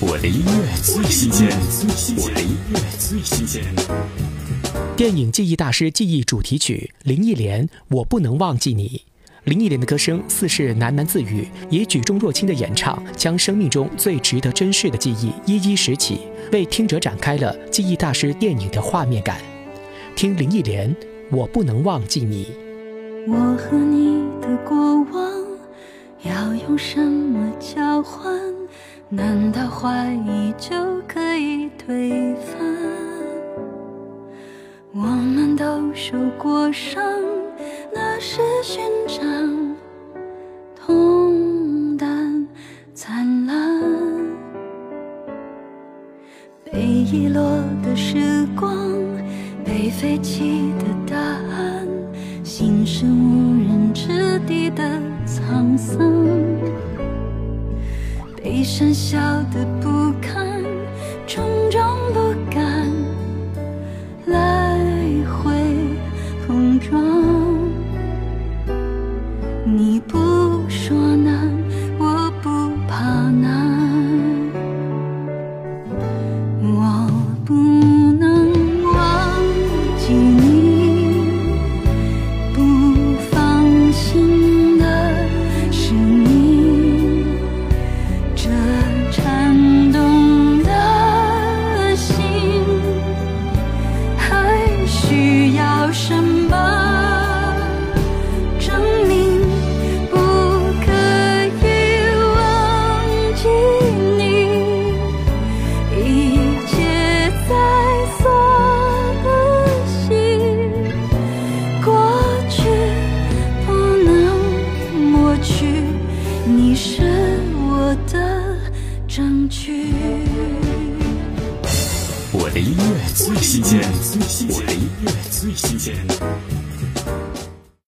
我的音乐最新鲜，我的音乐最新鲜。电影《记忆大师》记忆主题曲，林忆莲《我不能忘记你》。林忆莲的歌声似是喃喃自语，以举重若轻的演唱，将生命中最值得珍视的记忆一一拾起，为听者展开了《记忆大师》电影的画面感。听林忆莲《我不能忘记你》。我和你的过往要用什么交换？难道怀疑就可以推翻？我们都受过伤，那是勋章，痛淡灿烂。被遗落的时光，被废弃的答案，心是无人之地的沧桑。悲伤笑得不堪，重重不甘，来回碰撞。你不说难，我不怕难，我你是我的证据。我的音乐最新鲜，我的音乐最新鲜。